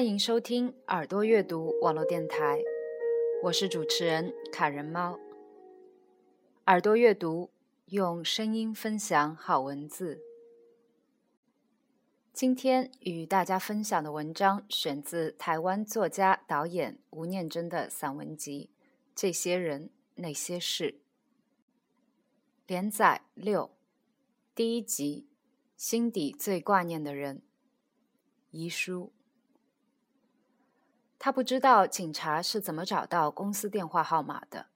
欢迎收听耳朵阅读网络电台，我是主持人卡人猫。耳朵阅读用声音分享好文字。今天与大家分享的文章选自台湾作家导演吴念真的散文集《这些人那些事》，连载六，第一集，心底最挂念的人，遗书。他不知道警察是怎么找到公司电话号码的。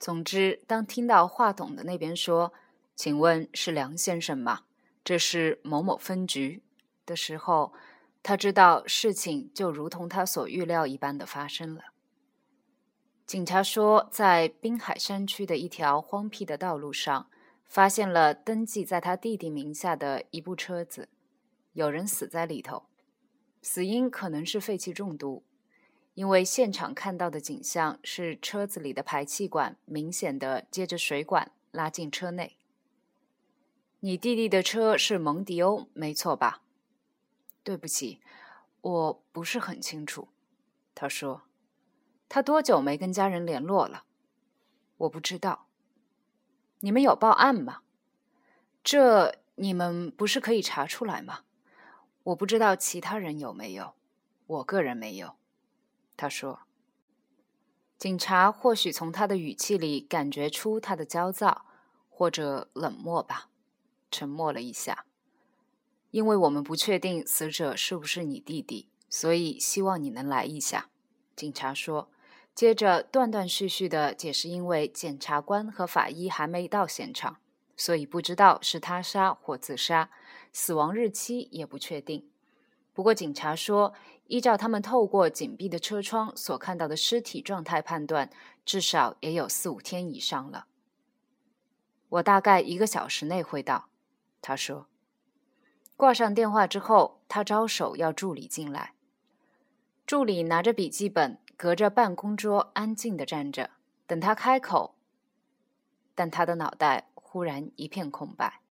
总之，当听到话筒的那边说“请问是梁先生吗？这是某某分局”的时候，他知道事情就如同他所预料一般的发生了。警察说，在滨海山区的一条荒僻的道路上，发现了登记在他弟弟名下的一部车子，有人死在里头。死因可能是废气中毒，因为现场看到的景象是车子里的排气管明显的接着水管拉进车内。你弟弟的车是蒙迪欧，没错吧？对不起，我不是很清楚。他说，他多久没跟家人联络了？我不知道。你们有报案吗？这你们不是可以查出来吗？我不知道其他人有没有，我个人没有。他说：“警察或许从他的语气里感觉出他的焦躁或者冷漠吧。”沉默了一下，因为我们不确定死者是不是你弟弟，所以希望你能来一下。”警察说，接着断断续续的解释：“因为检察官和法医还没到现场。”所以不知道是他杀或自杀，死亡日期也不确定。不过警察说，依照他们透过紧闭的车窗所看到的尸体状态判断，至少也有四五天以上了。我大概一个小时内会到，他说。挂上电话之后，他招手要助理进来。助理拿着笔记本，隔着办公桌安静地站着，等他开口。但他的脑袋。忽然一片空白。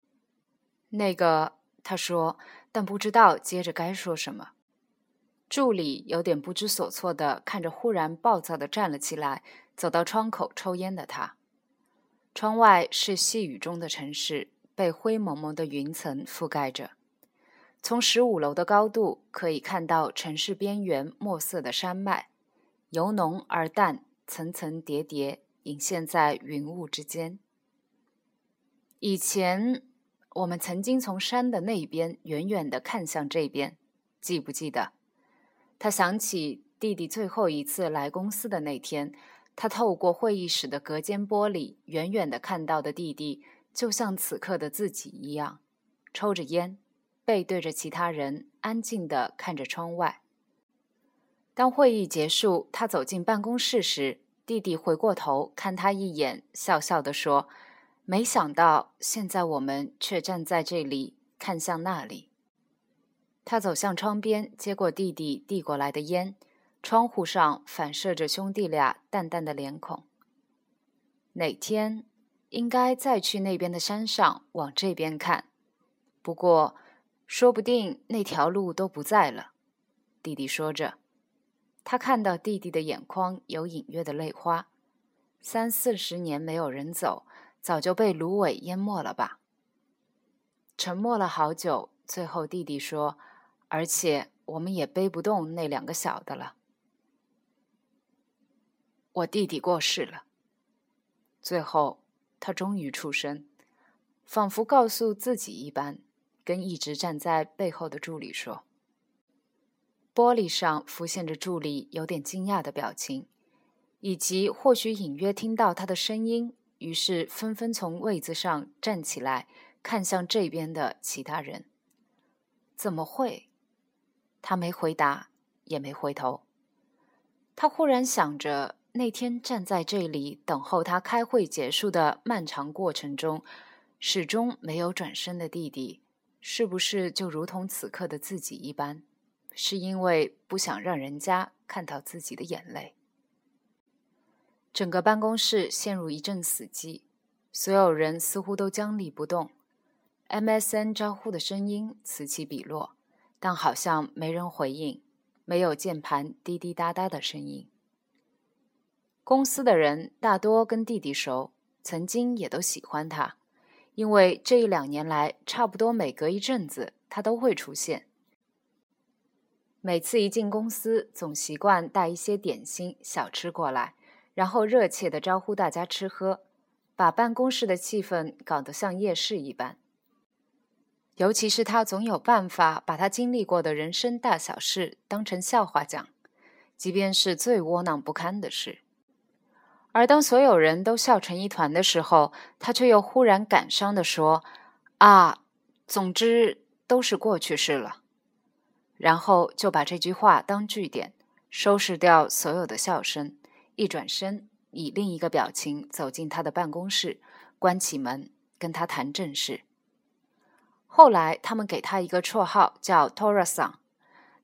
那个，他说，但不知道接着该说什么。助理有点不知所措的看着忽然暴躁的站了起来，走到窗口抽烟的他。窗外是细雨中的城市，被灰蒙蒙的云层覆盖着。从十五楼的高度可以看到城市边缘墨色的山脉，由浓而淡，层层叠叠，隐现在云雾之间。以前，我们曾经从山的那边远远的看向这边，记不记得？他想起弟弟最后一次来公司的那天，他透过会议室的隔间玻璃，远远的看到的弟弟，就像此刻的自己一样，抽着烟，背对着其他人，安静的看着窗外。当会议结束，他走进办公室时，弟弟回过头看他一眼，笑笑的说。没想到，现在我们却站在这里，看向那里。他走向窗边，接过弟弟递过来的烟，窗户上反射着兄弟俩淡淡的脸孔。哪天应该再去那边的山上，往这边看？不过，说不定那条路都不在了。弟弟说着，他看到弟弟的眼眶有隐约的泪花。三四十年没有人走。早就被芦苇淹没了吧？沉默了好久，最后弟弟说：“而且我们也背不动那两个小的了。”我弟弟过世了。最后，他终于出声，仿佛告诉自己一般，跟一直站在背后的助理说。玻璃上浮现着助理有点惊讶的表情，以及或许隐约听到他的声音。于是纷纷从位子上站起来，看向这边的其他人。怎么会？他没回答，也没回头。他忽然想着，那天站在这里等候他开会结束的漫长过程中，始终没有转身的弟弟，是不是就如同此刻的自己一般，是因为不想让人家看到自己的眼泪？整个办公室陷入一阵死寂，所有人似乎都僵立不动。MSN 招呼的声音此起彼落，但好像没人回应，没有键盘滴滴答答的声音。公司的人大多跟弟弟熟，曾经也都喜欢他，因为这一两年来，差不多每隔一阵子他都会出现。每次一进公司，总习惯带一些点心、小吃过来，然后热切地招呼大家吃喝，把办公室的气氛搞得像夜市一般。尤其是他总有办法把他经历过的人生大小事当成笑话讲，即便是最窝囊不堪的事。而当所有人都笑成一团的时候，他却又忽然感伤地说：“啊，总之都是过去式了。”然后就把这句话当句点，收拾掉所有的笑声，一转身，以另一个表情走进他的办公室，关起门，跟他谈正事。后来，他们给他一个绰号，叫 Tora-san，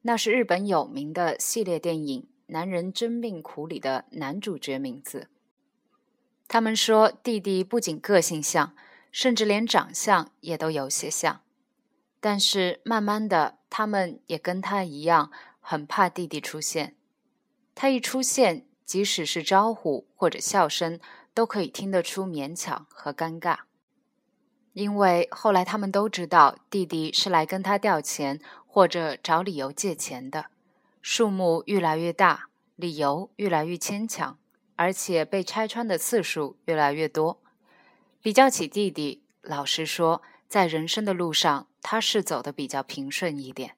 那是日本有名的系列电影《男人真命苦》里的男主角名字。他们说，弟弟不仅个性像，甚至连长相也都有些像。但是，慢慢的，他们也跟他一样，很怕弟弟出现。他一出现，即使是招呼或者笑声，都可以听得出勉强和尴尬。因为后来他们都知道弟弟是来跟他调钱或者找理由借钱的，数目越来越大，理由越来越牵强，而且被拆穿的次数越来越多。比较起弟弟，老实说，在人生的路上，他是走的比较平顺一点。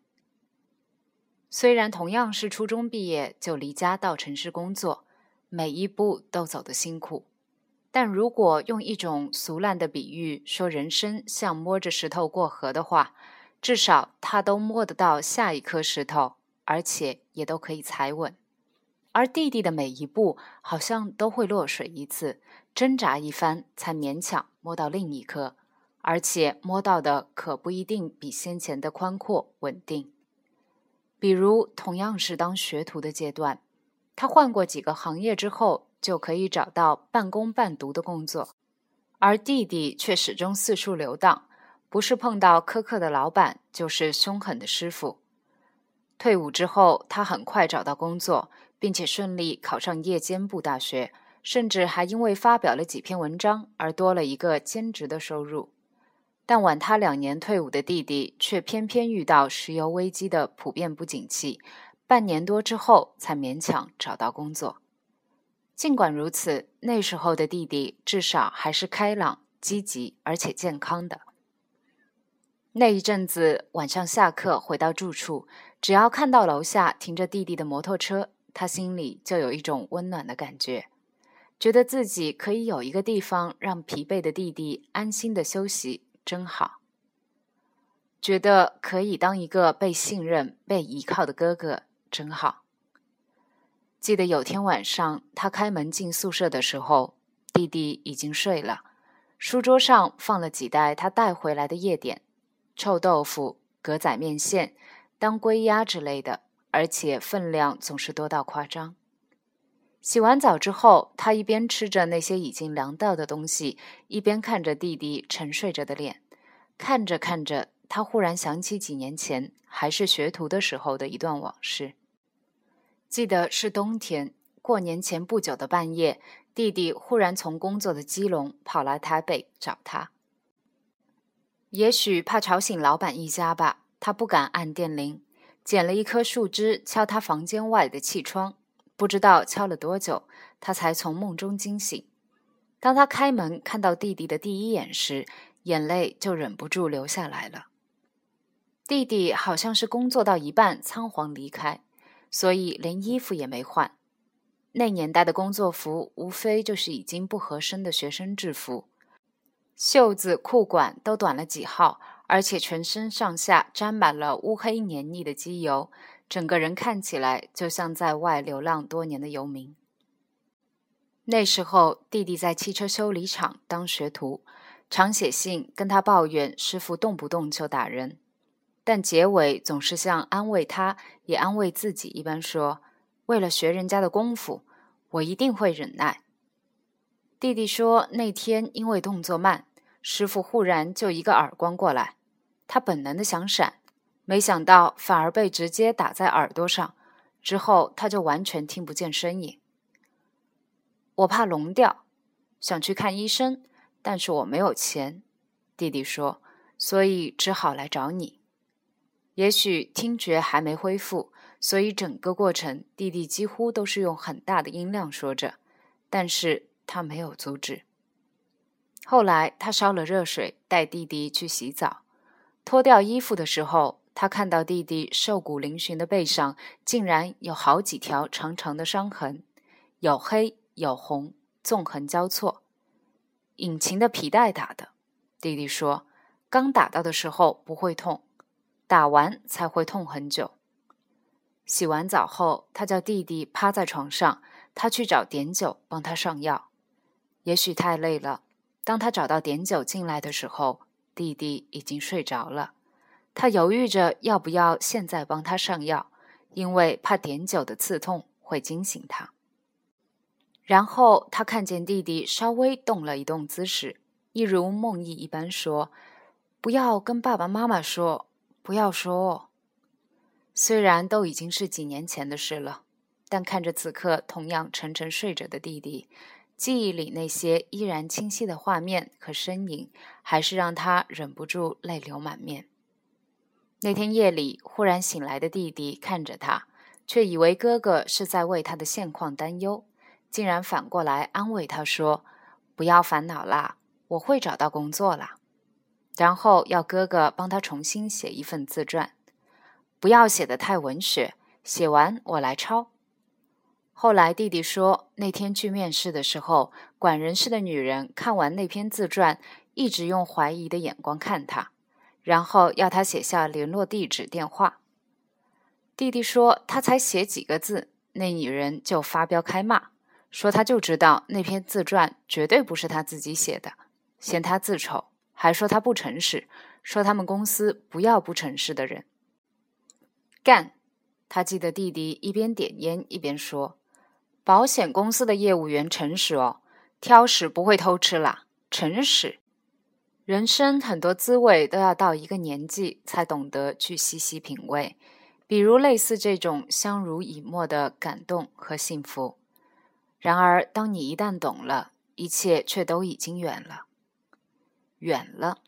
虽然同样是初中毕业就离家到城市工作，每一步都走得辛苦。但如果用一种俗烂的比喻说人生像摸着石头过河的话，至少他都摸得到下一颗石头，而且也都可以踩稳。而弟弟的每一步好像都会落水一次，挣扎一番才勉强摸到另一颗，而且摸到的可不一定比先前的宽阔稳定。比如同样是当学徒的阶段，他换过几个行业之后。就可以找到半工半读的工作，而弟弟却始终四处流荡，不是碰到苛刻的老板，就是凶狠的师傅。退伍之后，他很快找到工作，并且顺利考上夜间部大学，甚至还因为发表了几篇文章而多了一个兼职的收入。但晚他两年退伍的弟弟，却偏偏遇到石油危机的普遍不景气，半年多之后才勉强找到工作。尽管如此，那时候的弟弟至少还是开朗、积极而且健康的。那一阵子，晚上下课回到住处，只要看到楼下停着弟弟的摩托车，他心里就有一种温暖的感觉，觉得自己可以有一个地方让疲惫的弟弟安心的休息，真好。觉得可以当一个被信任、被依靠的哥哥，真好。记得有天晚上，他开门进宿舍的时候，弟弟已经睡了。书桌上放了几袋他带回来的夜点，臭豆腐、格仔面线、当归鸭之类的，而且分量总是多到夸张。洗完澡之后，他一边吃着那些已经凉掉的东西，一边看着弟弟沉睡着的脸。看着看着，他忽然想起几年前还是学徒的时候的一段往事。记得是冬天，过年前不久的半夜，弟弟忽然从工作的基隆跑来台北找他。也许怕吵醒老板一家吧，他不敢按电铃，捡了一棵树枝敲他房间外的气窗。不知道敲了多久，他才从梦中惊醒。当他开门看到弟弟的第一眼时，眼泪就忍不住流下来了。弟弟好像是工作到一半仓皇离开。所以连衣服也没换，那年代的工作服无非就是已经不合身的学生制服，袖子、裤管都短了几号，而且全身上下沾满了乌黑黏腻的机油，整个人看起来就像在外流浪多年的游民。那时候，弟弟在汽车修理厂当学徒，常写信跟他抱怨师傅动不动就打人。但结尾总是像安慰他，也安慰自己一般说：“为了学人家的功夫，我一定会忍耐。”弟弟说，那天因为动作慢，师傅忽然就一个耳光过来，他本能的想闪，没想到反而被直接打在耳朵上，之后他就完全听不见声音。我怕聋掉，想去看医生，但是我没有钱。弟弟说，所以只好来找你。也许听觉还没恢复，所以整个过程弟弟几乎都是用很大的音量说着，但是他没有阻止。后来他烧了热水，带弟弟去洗澡，脱掉衣服的时候。他看到弟弟瘦骨嶙峋的背上，竟然有好几条长长的伤痕，有黑有红，纵横交错。引擎的皮带打的，弟弟说，刚打到的时候不会痛，打完才会痛很久。洗完澡后，他叫弟弟趴在床上，他去找碘酒帮他上药。也许太累了，当他找到碘酒进来的时候，弟弟已经睡着了。他犹豫着要不要现在帮他上药，因为怕碘酒的刺痛会惊醒他。然后他看见弟弟稍微动了一动姿势，一如梦呓一般说：“不要跟爸爸妈妈说，不要说。”虽然都已经是几年前的事了，但看着此刻同样沉沉睡着的弟弟，记忆里那些依然清晰的画面和身影，还是让他忍不住泪流满面。那天夜里，忽然醒来的弟弟看着他，却以为哥哥是在为他的现况担忧，竟然反过来安慰他说：“不要烦恼啦，我会找到工作啦。”然后要哥哥帮他重新写一份自传，不要写的太文学，写完我来抄。后来弟弟说，那天去面试的时候，管人事的女人看完那篇自传，一直用怀疑的眼光看他。然后要他写下联络地址、电话。弟弟说，他才写几个字，那女人就发飙开骂，说他就知道那篇自传绝对不是他自己写的，嫌他字丑，还说他不诚实，说他们公司不要不诚实的人。干！他记得弟弟一边点烟一边说：“保险公司的业务员诚实哦，挑食不会偷吃啦，诚实。”人生很多滋味都要到一个年纪才懂得去细细品味，比如类似这种相濡以沫的感动和幸福。然而，当你一旦懂了，一切却都已经远了。远了，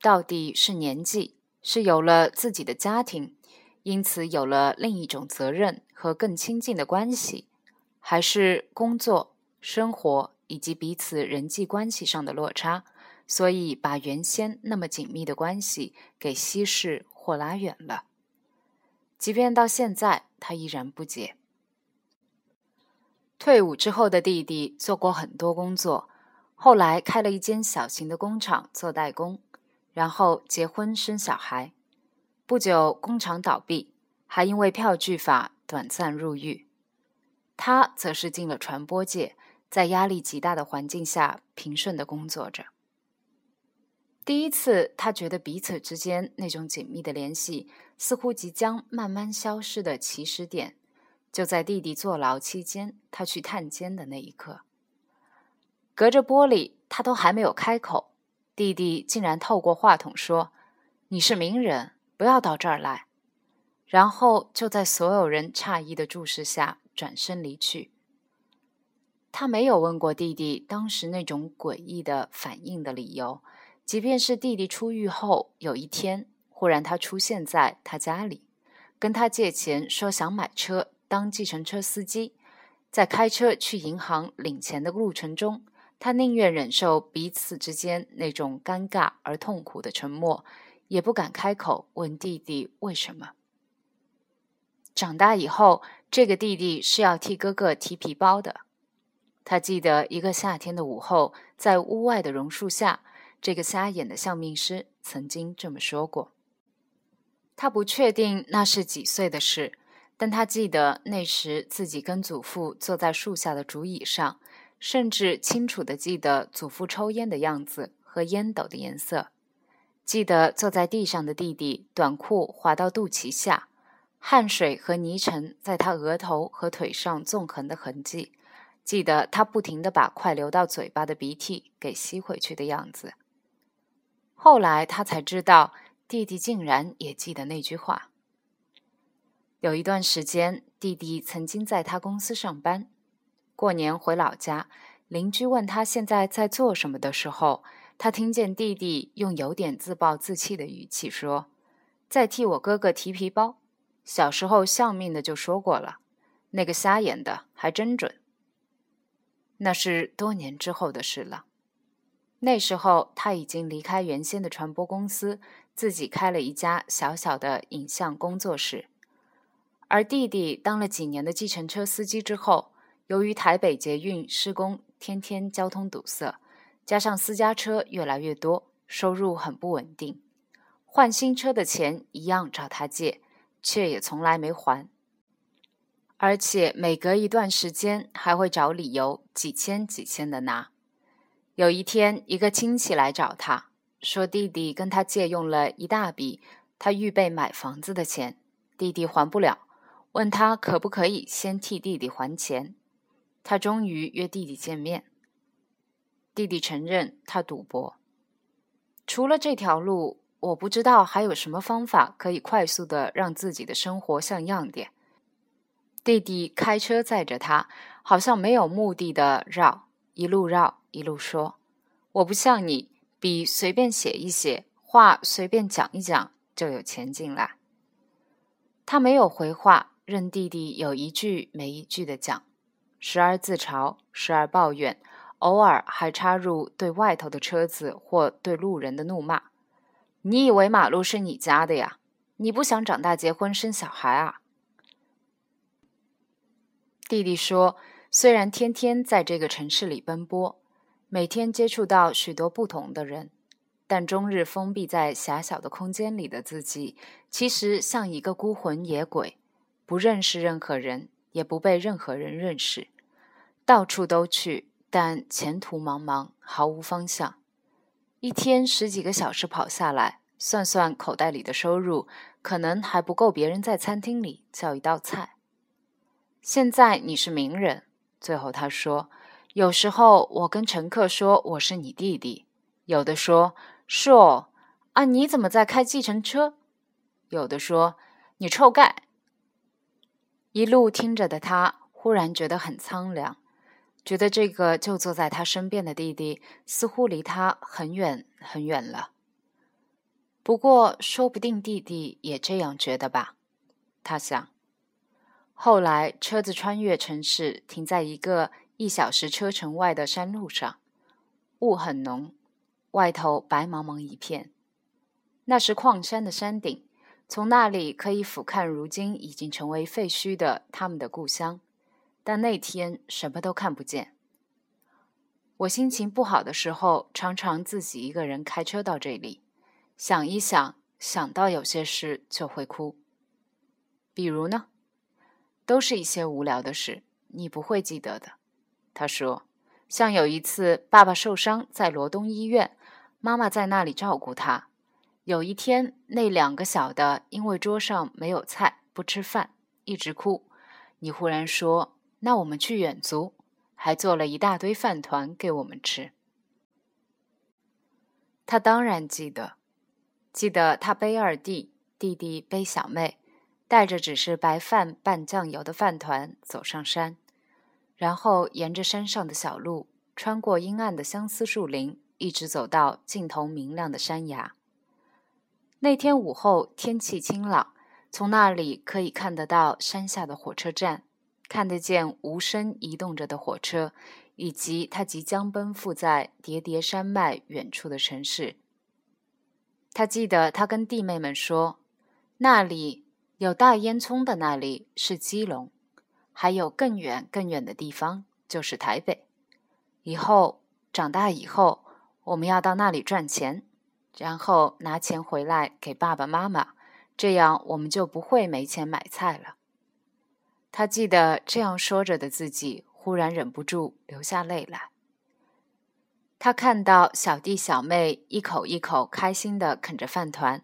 到底是年纪，是有了自己的家庭，因此有了另一种责任和更亲近的关系，还是工作、生活以及彼此人际关系上的落差？所以，把原先那么紧密的关系给稀释或拉远了。即便到现在，他依然不解。退伍之后的弟弟做过很多工作，后来开了一间小型的工厂做代工，然后结婚生小孩。不久，工厂倒闭，还因为票据法短暂入狱。他则是进了传播界，在压力极大的环境下平顺的工作着。第一次，他觉得彼此之间那种紧密的联系似乎即将慢慢消失的起始点，就在弟弟坐牢期间，他去探监的那一刻。隔着玻璃，他都还没有开口，弟弟竟然透过话筒说：“你是名人，不要到这儿来。”然后就在所有人诧异的注视下转身离去。他没有问过弟弟当时那种诡异的反应的理由。即便是弟弟出狱后，有一天忽然他出现在他家里，跟他借钱，说想买车当计程车司机，在开车去银行领钱的路程中，他宁愿忍受彼此之间那种尴尬而痛苦的沉默，也不敢开口问弟弟为什么。长大以后，这个弟弟是要替哥哥提皮包的。他记得一个夏天的午后，在屋外的榕树下。这个瞎眼的相命师曾经这么说过。他不确定那是几岁的事，但他记得那时自己跟祖父坐在树下的竹椅上，甚至清楚地记得祖父抽烟的样子和烟斗的颜色。记得坐在地上的弟弟，短裤滑到肚脐下，汗水和泥尘在他额头和腿上纵横的痕迹。记得他不停地把快流到嘴巴的鼻涕给吸回去的样子。后来他才知道，弟弟竟然也记得那句话。有一段时间，弟弟曾经在他公司上班。过年回老家，邻居问他现在在做什么的时候，他听见弟弟用有点自暴自弃的语气说：“在替我哥哥提皮包。小时候相命的就说过了，那个瞎眼的还真准。”那是多年之后的事了。那时候他已经离开原先的传播公司，自己开了一家小小的影像工作室。而弟弟当了几年的计程车司机之后，由于台北捷运施工，天天交通堵塞，加上私家车越来越多，收入很不稳定。换新车的钱一样找他借，却也从来没还。而且每隔一段时间还会找理由几千几千的拿。有一天，一个亲戚来找他，说弟弟跟他借用了一大笔他预备买房子的钱，弟弟还不了，问他可不可以先替弟弟还钱。他终于约弟弟见面。弟弟承认他赌博。除了这条路，我不知道还有什么方法可以快速的让自己的生活像样点。弟弟开车载着他，好像没有目的的绕，一路绕。一路说：“我不像你，笔随便写一写，话随便讲一讲，就有钱进来。”他没有回话，任弟弟有一句没一句的讲，时而自嘲，时而抱怨，偶尔还插入对外头的车子或对路人的怒骂：“你以为马路是你家的呀？你不想长大结婚生小孩啊？”弟弟说：“虽然天天在这个城市里奔波。”每天接触到许多不同的人，但终日封闭在狭小的空间里的自己，其实像一个孤魂野鬼，不认识任何人，也不被任何人认识，到处都去，但前途茫茫，毫无方向。一天十几个小时跑下来，算算口袋里的收入，可能还不够别人在餐厅里叫一道菜。现在你是名人，最后他说。有时候我跟乘客说我是你弟弟，有的说是哦，啊你怎么在开计程车？有的说你臭盖。一路听着的他，忽然觉得很苍凉，觉得这个就坐在他身边的弟弟似乎离他很远很远了。不过说不定弟弟也这样觉得吧，他想。后来车子穿越城市，停在一个。一小时车程外的山路上，雾很浓，外头白茫茫一片。那是矿山的山顶，从那里可以俯瞰如今已经成为废墟的他们的故乡。但那天什么都看不见。我心情不好的时候，常常自己一个人开车到这里，想一想，想到有些事就会哭。比如呢，都是一些无聊的事，你不会记得的。他说：“像有一次，爸爸受伤在罗东医院，妈妈在那里照顾他。有一天，那两个小的因为桌上没有菜不吃饭，一直哭。你忽然说：‘那我们去远足’，还做了一大堆饭团给我们吃。他当然记得，记得他背二弟，弟弟背小妹，带着只是白饭拌酱油的饭团走上山。”然后沿着山上的小路，穿过阴暗的相思树林，一直走到尽头明亮的山崖。那天午后，天气清朗，从那里可以看得到山下的火车站，看得见无声移动着的火车，以及它即将奔赴在叠叠山脉远处的城市。他记得，他跟弟妹们说：“那里有大烟囱的，那里是基隆。”还有更远更远的地方，就是台北。以后长大以后，我们要到那里赚钱，然后拿钱回来给爸爸妈妈，这样我们就不会没钱买菜了。他记得这样说着的自己，忽然忍不住流下泪来。他看到小弟小妹一口一口开心地啃着饭团，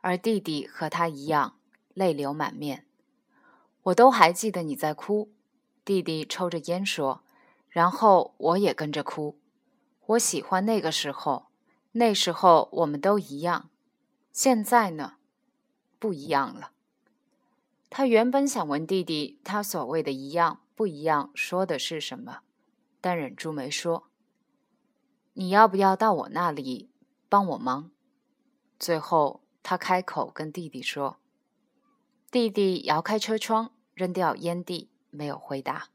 而弟弟和他一样泪流满面。我都还记得你在哭，弟弟抽着烟说，然后我也跟着哭。我喜欢那个时候，那时候我们都一样。现在呢，不一样了。他原本想问弟弟，他所谓的一样不一样说的是什么，但忍住没说。你要不要到我那里帮我忙？最后，他开口跟弟弟说。弟弟摇开车窗，扔掉烟蒂，没有回答。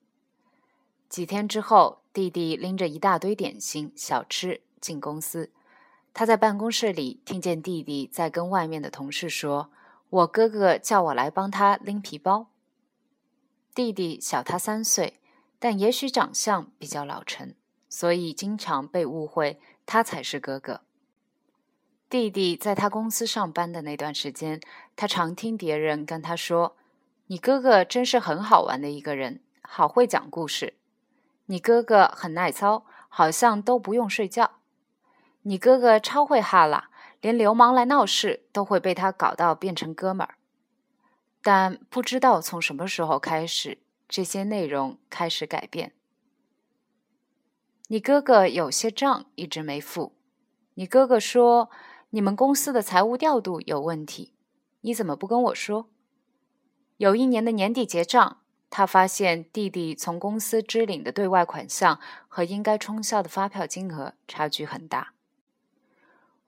几天之后，弟弟拎着一大堆点心、小吃进公司。他在办公室里听见弟弟在跟外面的同事说：“我哥哥叫我来帮他拎皮包。”弟弟小他三岁，但也许长相比较老成。所以经常被误会他才是哥哥。弟弟在他公司上班的那段时间，他常听别人跟他说：“你哥哥真是很好玩的一个人，好会讲故事。你哥哥很耐操，好像都不用睡觉。你哥哥超会哈拉，连流氓来闹事都会被他搞到变成哥们儿。”但不知道从什么时候开始，这些内容开始改变。你哥哥有些账一直没付，你哥哥说你们公司的财务调度有问题，你怎么不跟我说？有一年的年底结账，他发现弟弟从公司支领的对外款项和应该冲销的发票金额差距很大。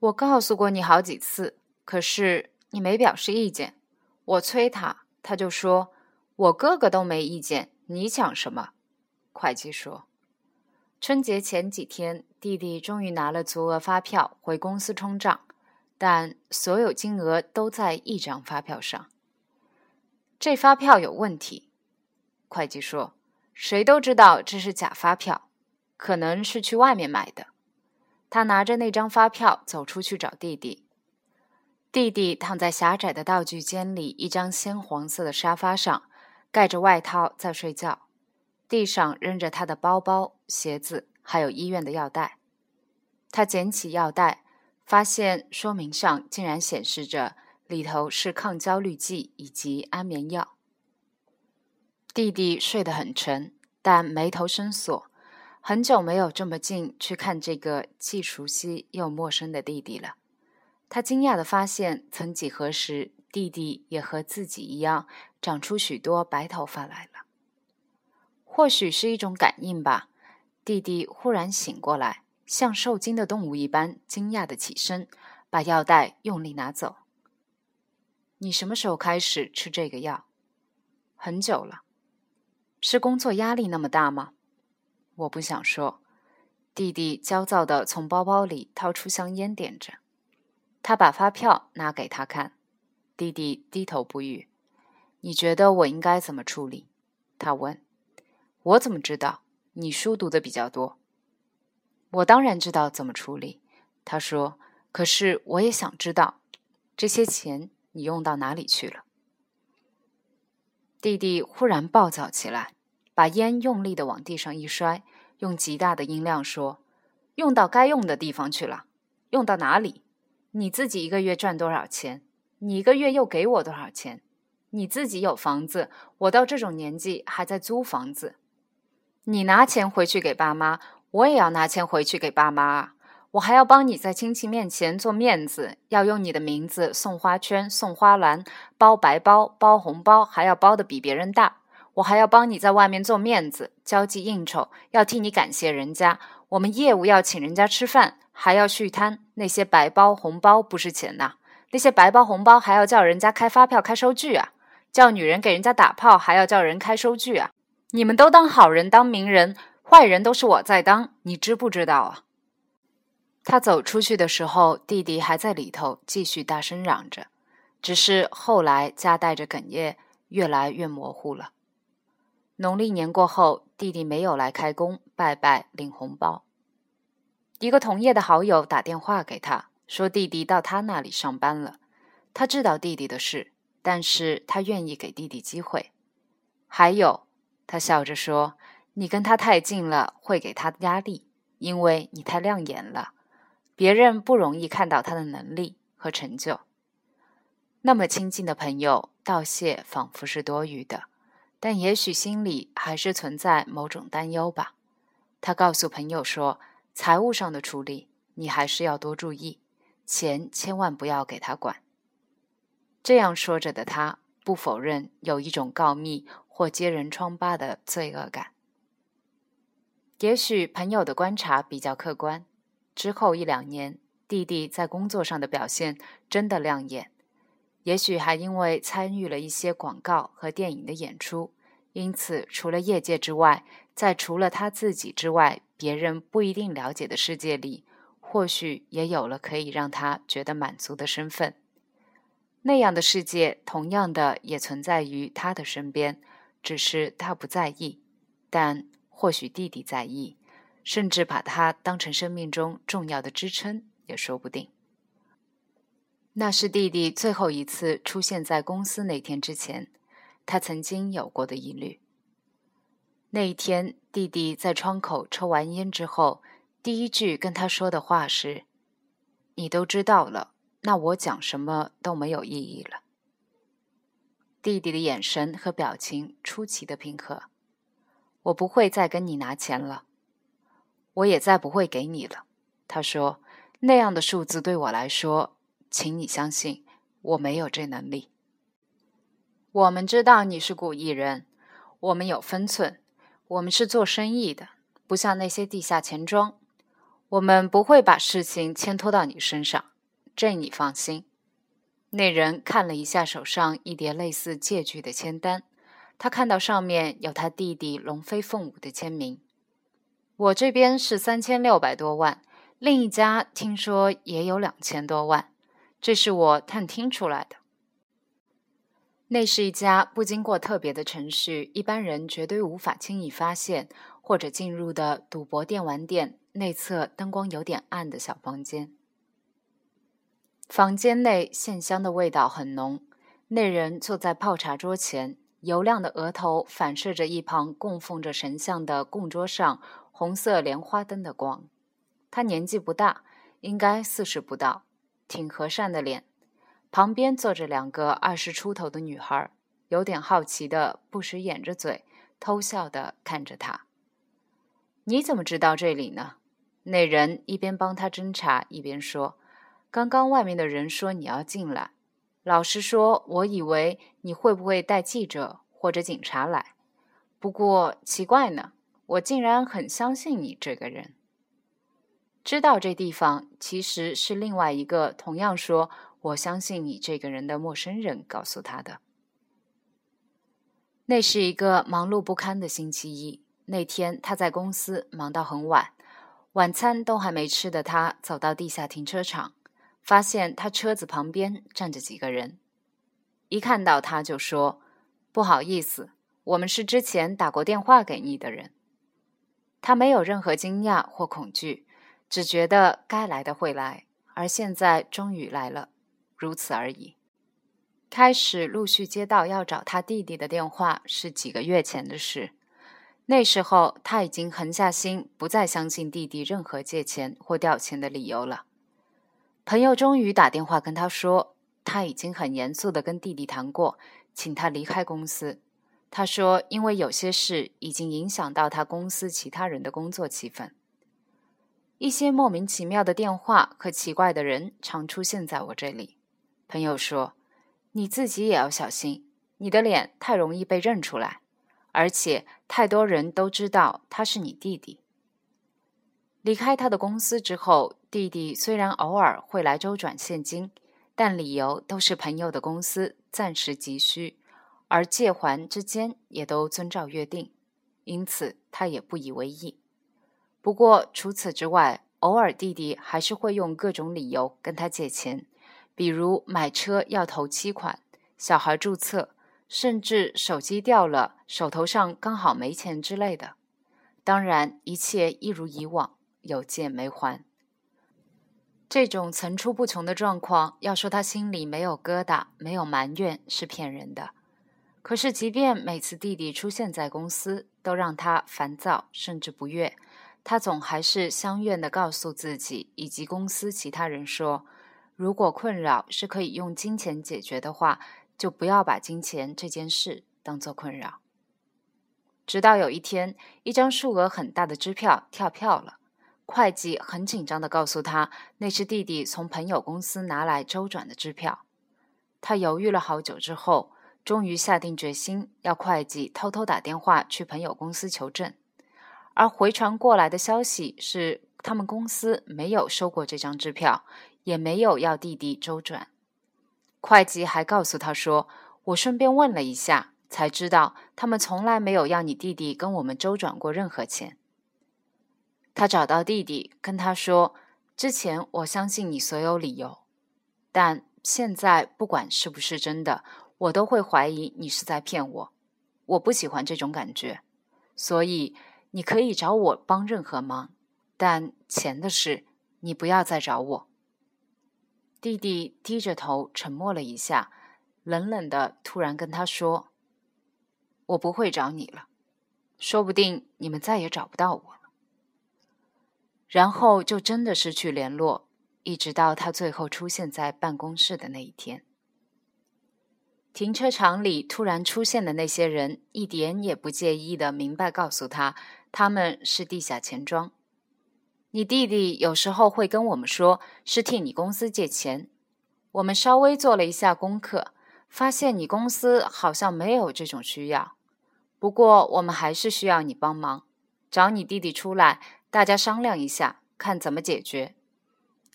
我告诉过你好几次，可是你没表示意见。我催他，他就说我哥哥都没意见，你抢什么？会计说。春节前几天，弟弟终于拿了足额发票回公司冲账，但所有金额都在一张发票上。这发票有问题，会计说：“谁都知道这是假发票，可能是去外面买的。”他拿着那张发票走出去找弟弟。弟弟躺在狭窄的道具间里一张鲜黄色的沙发上，盖着外套在睡觉。地上扔着他的包包、鞋子，还有医院的药袋。他捡起药袋，发现说明上竟然显示着里头是抗焦虑剂以及安眠药。弟弟睡得很沉，但眉头深锁。很久没有这么近去看这个既熟悉又陌生的弟弟了。他惊讶地发现，曾几何时，弟弟也和自己一样，长出许多白头发来了。或许是一种感应吧。弟弟忽然醒过来，像受惊的动物一般惊讶的起身，把药袋用力拿走。你什么时候开始吃这个药？很久了。是工作压力那么大吗？我不想说。弟弟焦躁地从包包里掏出香烟，点着。他把发票拿给他看。弟弟低头不语。你觉得我应该怎么处理？他问。我怎么知道？你书读的比较多。我当然知道怎么处理。他说：“可是我也想知道，这些钱你用到哪里去了？”弟弟忽然暴躁起来，把烟用力的往地上一摔，用极大的音量说：“用到该用的地方去了。用到哪里？你自己一个月赚多少钱？你一个月又给我多少钱？你自己有房子，我到这种年纪还在租房子。”你拿钱回去给爸妈，我也要拿钱回去给爸妈啊！我还要帮你在亲戚面前做面子，要用你的名字送花圈、送花篮、包白包、包红包，还要包的比别人大。我还要帮你在外面做面子，交际应酬，要替你感谢人家。我们业务要请人家吃饭，还要续摊。那些白包红包不是钱呐，那些白包红包还要叫人家开发票、开收据啊！叫女人给人家打炮，还要叫人开收据啊！你们都当好人当名人，坏人都是我在当，你知不知道啊？他走出去的时候，弟弟还在里头继续大声嚷着，只是后来夹带着哽咽，越来越模糊了。农历年过后，弟弟没有来开工拜拜领红包。一个同业的好友打电话给他说，弟弟到他那里上班了，他知道弟弟的事，但是他愿意给弟弟机会。还有。他笑着说：“你跟他太近了，会给他压力，因为你太亮眼了，别人不容易看到他的能力和成就。那么亲近的朋友道谢，仿佛是多余的，但也许心里还是存在某种担忧吧。”他告诉朋友说：“财务上的处理，你还是要多注意，钱千万不要给他管。”这样说着的他，不否认有一种告密或揭人疮疤的罪恶感。也许朋友的观察比较客观。之后一两年，弟弟在工作上的表现真的亮眼。也许还因为参与了一些广告和电影的演出，因此除了业界之外，在除了他自己之外，别人不一定了解的世界里，或许也有了可以让他觉得满足的身份。那样的世界，同样的也存在于他的身边，只是他不在意。但或许弟弟在意，甚至把他当成生命中重要的支撑，也说不定。那是弟弟最后一次出现在公司那天之前，他曾经有过的疑虑。那一天，弟弟在窗口抽完烟之后，第一句跟他说的话是：“你都知道了，那我讲什么都没有意义了。”弟弟的眼神和表情出奇的平和。我不会再跟你拿钱了，我也再不会给你了。他说：“那样的数字对我来说。”请你相信，我没有这能力。我们知道你是古艺人，我们有分寸，我们是做生意的，不像那些地下钱庄。我们不会把事情牵拖到你身上，这你放心。那人看了一下手上一叠类似借据的签单，他看到上面有他弟弟龙飞凤舞的签名。我这边是三千六百多万，另一家听说也有两千多万。这是我探听出来的。那是一家不经过特别的程序，一般人绝对无法轻易发现或者进入的赌博电玩店。内侧灯光有点暗的小房间，房间内线香的味道很浓。那人坐在泡茶桌前，油亮的额头反射着一旁供奉着神像的供桌上红色莲花灯的光。他年纪不大，应该四十不到。挺和善的脸，旁边坐着两个二十出头的女孩，有点好奇的，不时掩着嘴偷笑的看着他。你怎么知道这里呢？那人一边帮他侦查，一边说：“刚刚外面的人说你要进来，老实说，我以为你会不会带记者或者警察来。不过奇怪呢，我竟然很相信你这个人。”知道这地方其实是另外一个同样说“我相信你”这个人的陌生人告诉他的。那是一个忙碌不堪的星期一。那天他在公司忙到很晚，晚餐都还没吃的他走到地下停车场，发现他车子旁边站着几个人，一看到他就说：“不好意思，我们是之前打过电话给你的人。”他没有任何惊讶或恐惧。只觉得该来的会来，而现在终于来了，如此而已。开始陆续接到要找他弟弟的电话是几个月前的事，那时候他已经狠下心，不再相信弟弟任何借钱或调钱的理由了。朋友终于打电话跟他说，他已经很严肃的跟弟弟谈过，请他离开公司。他说，因为有些事已经影响到他公司其他人的工作气氛。一些莫名其妙的电话和奇怪的人常出现在我这里。朋友说：“你自己也要小心，你的脸太容易被认出来，而且太多人都知道他是你弟弟。”离开他的公司之后，弟弟虽然偶尔会来周转现金，但理由都是朋友的公司暂时急需，而借还之间也都遵照约定，因此他也不以为意。不过除此之外，偶尔弟弟还是会用各种理由跟他借钱，比如买车要头期款、小孩注册，甚至手机掉了，手头上刚好没钱之类的。当然，一切一如以往，有借没还。这种层出不穷的状况，要说他心里没有疙瘩、没有埋怨，是骗人的。可是，即便每次弟弟出现在公司，都让他烦躁，甚至不悦。他总还是相愿的告诉自己以及公司其他人说：“如果困扰是可以用金钱解决的话，就不要把金钱这件事当做困扰。”直到有一天，一张数额很大的支票跳票了，会计很紧张的告诉他，那是弟弟从朋友公司拿来周转的支票。他犹豫了好久之后，终于下定决心要会计偷偷打电话去朋友公司求证，而回传过来的消息是，他们公司没有收过这张支票，也没有要弟弟周转。会计还告诉他说：“我顺便问了一下，才知道他们从来没有要你弟弟跟我们周转过任何钱。”他找到弟弟，跟他说：“之前我相信你所有理由，但现在不管是不是真的。”我都会怀疑你是在骗我，我不喜欢这种感觉，所以你可以找我帮任何忙，但钱的事你不要再找我。弟弟低着头沉默了一下，冷冷的突然跟他说：“我不会找你了，说不定你们再也找不到我了。”然后就真的失去联络，一直到他最后出现在办公室的那一天。停车场里突然出现的那些人，一点也不介意的明白告诉他，他们是地下钱庄。你弟弟有时候会跟我们说，是替你公司借钱。我们稍微做了一下功课，发现你公司好像没有这种需要。不过我们还是需要你帮忙，找你弟弟出来，大家商量一下，看怎么解决。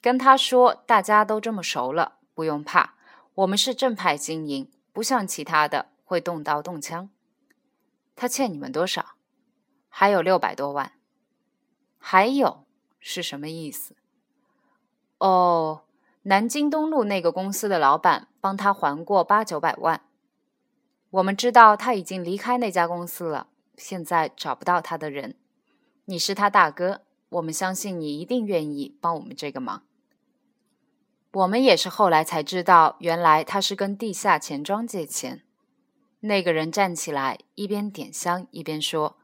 跟他说，大家都这么熟了，不用怕，我们是正派经营。不像其他的会动刀动枪。他欠你们多少？还有六百多万。还有是什么意思？哦，南京东路那个公司的老板帮他还过八九百万。我们知道他已经离开那家公司了，现在找不到他的人。你是他大哥，我们相信你一定愿意帮我们这个忙。我们也是后来才知道，原来他是跟地下钱庄借钱。那个人站起来，一边点香一边说：“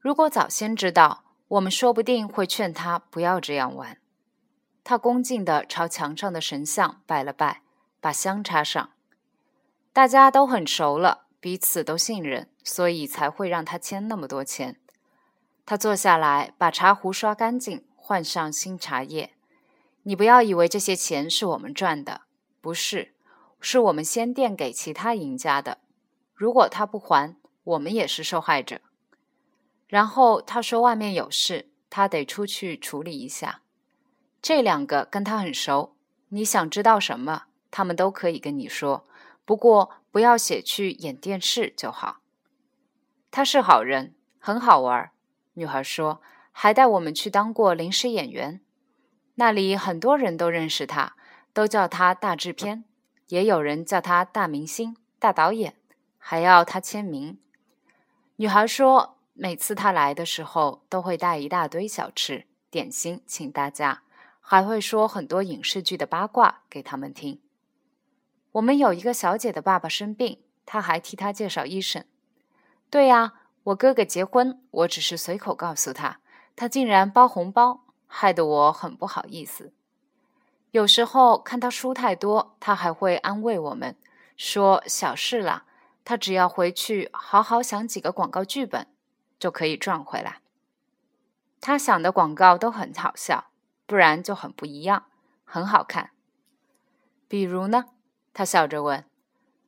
如果早先知道，我们说不定会劝他不要这样玩。”他恭敬地朝墙上的神像拜了拜，把香插上。大家都很熟了，彼此都信任，所以才会让他签那么多钱。他坐下来，把茶壶刷干净，换上新茶叶。你不要以为这些钱是我们赚的，不是，是我们先垫给其他赢家的。如果他不还，我们也是受害者。然后他说外面有事，他得出去处理一下。这两个跟他很熟，你想知道什么，他们都可以跟你说。不过不要写去演电视就好。他是好人，很好玩。女孩说，还带我们去当过临时演员。那里很多人都认识他，都叫他大制片，也有人叫他大明星、大导演，还要他签名。女孩说，每次他来的时候，都会带一大堆小吃、点心请大家，还会说很多影视剧的八卦给他们听。我们有一个小姐的爸爸生病，他还替他介绍医生。对呀，我哥哥结婚，我只是随口告诉他，他竟然包红包。害得我很不好意思。有时候看他输太多，他还会安慰我们说：“小事啦，他只要回去好好想几个广告剧本，就可以赚回来。”他想的广告都很好笑，不然就很不一样，很好看。比如呢？他笑着问。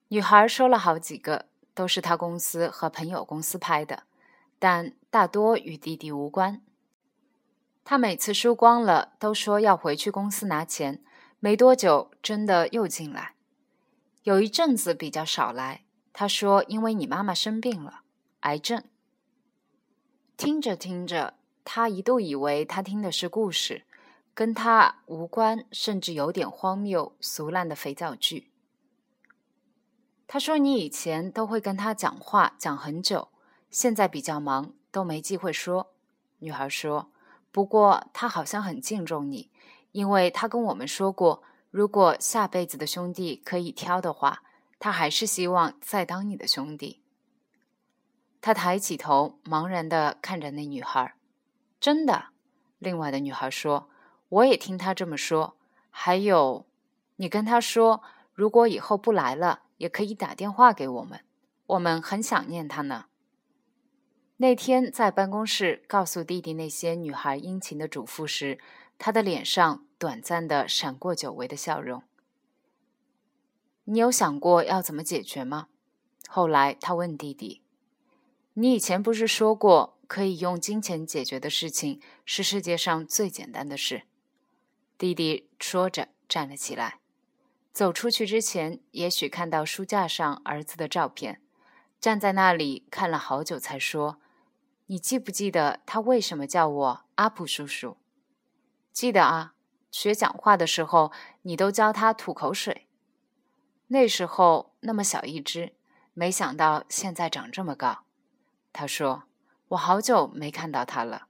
女孩说了好几个，都是他公司和朋友公司拍的，但大多与弟弟无关。他每次输光了，都说要回去公司拿钱。没多久，真的又进来。有一阵子比较少来。他说：“因为你妈妈生病了，癌症。”听着听着，他一度以为他听的是故事，跟他无关，甚至有点荒谬、俗烂的肥皂剧。他说：“你以前都会跟他讲话，讲很久，现在比较忙，都没机会说。”女孩说。不过他好像很敬重你，因为他跟我们说过，如果下辈子的兄弟可以挑的话，他还是希望再当你的兄弟。他抬起头，茫然的看着那女孩。真的，另外的女孩说：“我也听他这么说。还有，你跟他说，如果以后不来了，也可以打电话给我们，我们很想念他呢。”那天在办公室告诉弟弟那些女孩殷勤的嘱咐时，他的脸上短暂的闪过久违的笑容。你有想过要怎么解决吗？后来他问弟弟：“你以前不是说过，可以用金钱解决的事情是世界上最简单的事？”弟弟说着站了起来，走出去之前，也许看到书架上儿子的照片，站在那里看了好久，才说：“你记不记得他为什么叫我阿普叔叔？”“记得啊，学讲话的时候，你都教他吐口水。那时候那么小一只，没想到现在长这么高。”他说：“我好久没看到他了。”“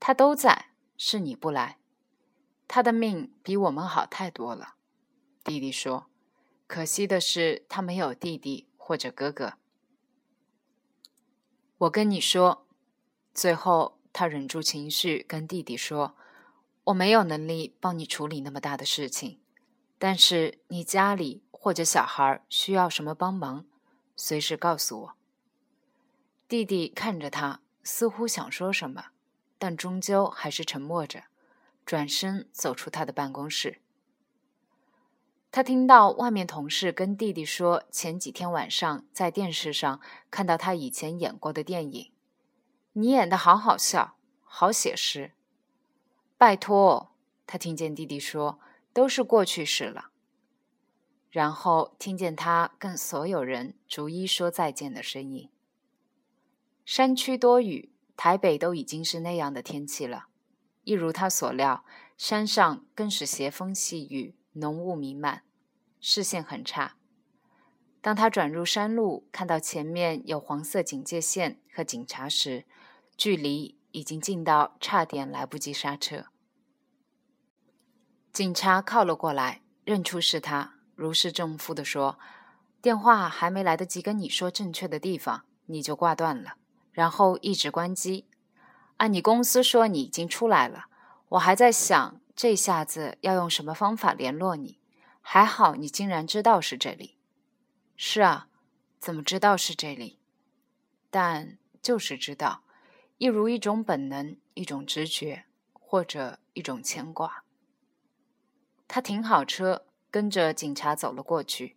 他都在，是你不来。”他的命比我们好太多了，弟弟说。可惜的是，他没有弟弟或者哥哥。我跟你说，最后他忍住情绪跟弟弟说：“我没有能力帮你处理那么大的事情，但是你家里或者小孩需要什么帮忙，随时告诉我。”弟弟看着他，似乎想说什么，但终究还是沉默着。转身走出他的办公室，他听到外面同事跟弟弟说，前几天晚上在电视上看到他以前演过的电影，你演的好好笑，好写实。拜托，他听见弟弟说，都是过去式了。然后听见他跟所有人逐一说再见的声音。山区多雨，台北都已经是那样的天气了。一如他所料，山上更是斜风细雨，浓雾弥漫，视线很差。当他转入山路，看到前面有黄色警戒线和警察时，距离已经近到差点来不及刹车。警察靠了过来，认出是他，如释重负地说：“电话还没来得及跟你说正确的地方，你就挂断了，然后一直关机。”按你公司说，你已经出来了。我还在想，这下子要用什么方法联络你？还好你竟然知道是这里。是啊，怎么知道是这里？但就是知道，一如一种本能，一种直觉，或者一种牵挂。他停好车，跟着警察走了过去。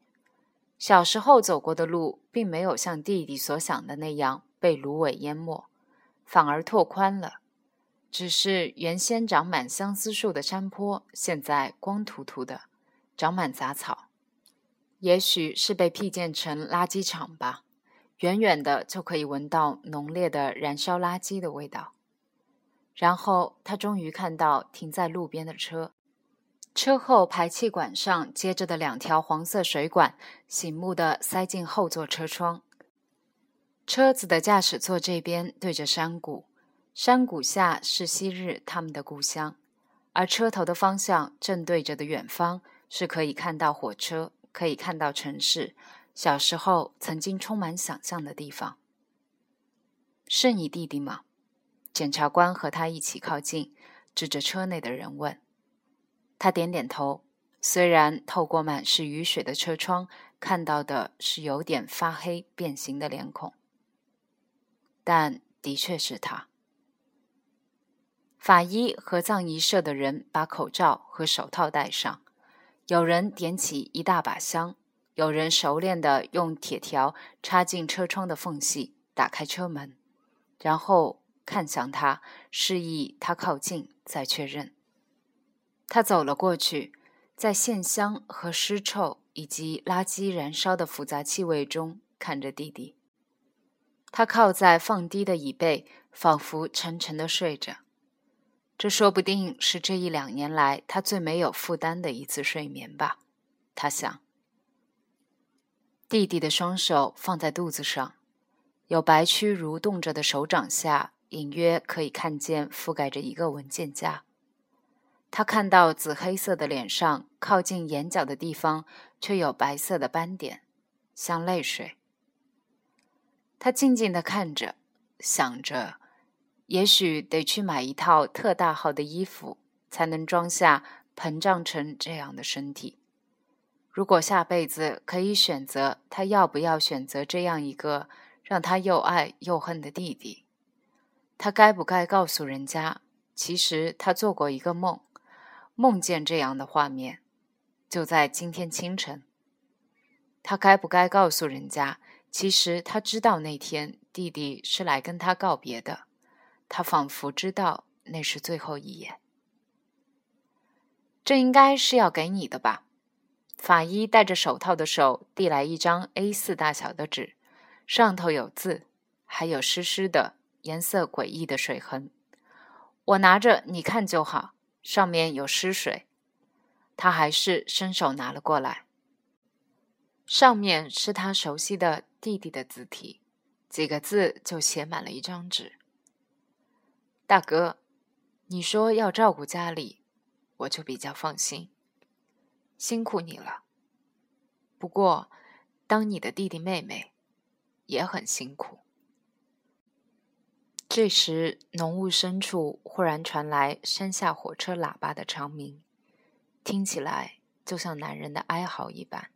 小时候走过的路，并没有像弟弟所想的那样被芦苇淹没。反而拓宽了，只是原先长满相思树的山坡，现在光秃秃的，长满杂草。也许是被辟建成垃圾场吧，远远的就可以闻到浓烈的燃烧垃圾的味道。然后他终于看到停在路边的车，车后排气管上接着的两条黄色水管，醒目的塞进后座车窗。车子的驾驶座这边对着山谷，山谷下是昔日他们的故乡，而车头的方向正对着的远方是可以看到火车，可以看到城市。小时候曾经充满想象的地方。是你弟弟吗？检察官和他一起靠近，指着车内的人问。他点点头，虽然透过满是雨水的车窗看到的是有点发黑变形的脸孔。但的确是他。法医和葬仪社的人把口罩和手套戴上，有人点起一大把香，有人熟练地用铁条插进车窗的缝隙，打开车门，然后看向他，示意他靠近，再确认。他走了过去，在线香和尸臭以及垃圾燃烧的复杂气味中，看着弟弟。他靠在放低的椅背，仿佛沉沉的睡着。这说不定是这一两年来他最没有负担的一次睡眠吧，他想。弟弟的双手放在肚子上，有白蛆蠕动着的手掌下，隐约可以看见覆盖着一个文件夹。他看到紫黑色的脸上，靠近眼角的地方却有白色的斑点，像泪水。他静静地看着，想着，也许得去买一套特大号的衣服，才能装下膨胀成这样的身体。如果下辈子可以选择，他要不要选择这样一个让他又爱又恨的弟弟？他该不该告诉人家，其实他做过一个梦，梦见这样的画面，就在今天清晨。他该不该告诉人家？其实他知道那天弟弟是来跟他告别的，他仿佛知道那是最后一眼。这应该是要给你的吧？法医戴着手套的手递来一张 A4 大小的纸，上头有字，还有湿湿的、颜色诡异的水痕。我拿着，你看就好。上面有湿水。他还是伸手拿了过来。上面是他熟悉的弟弟的字体，几个字就写满了一张纸。大哥，你说要照顾家里，我就比较放心。辛苦你了。不过，当你的弟弟妹妹也很辛苦。这时，浓雾深处忽然传来山下火车喇叭的长鸣，听起来就像男人的哀嚎一般。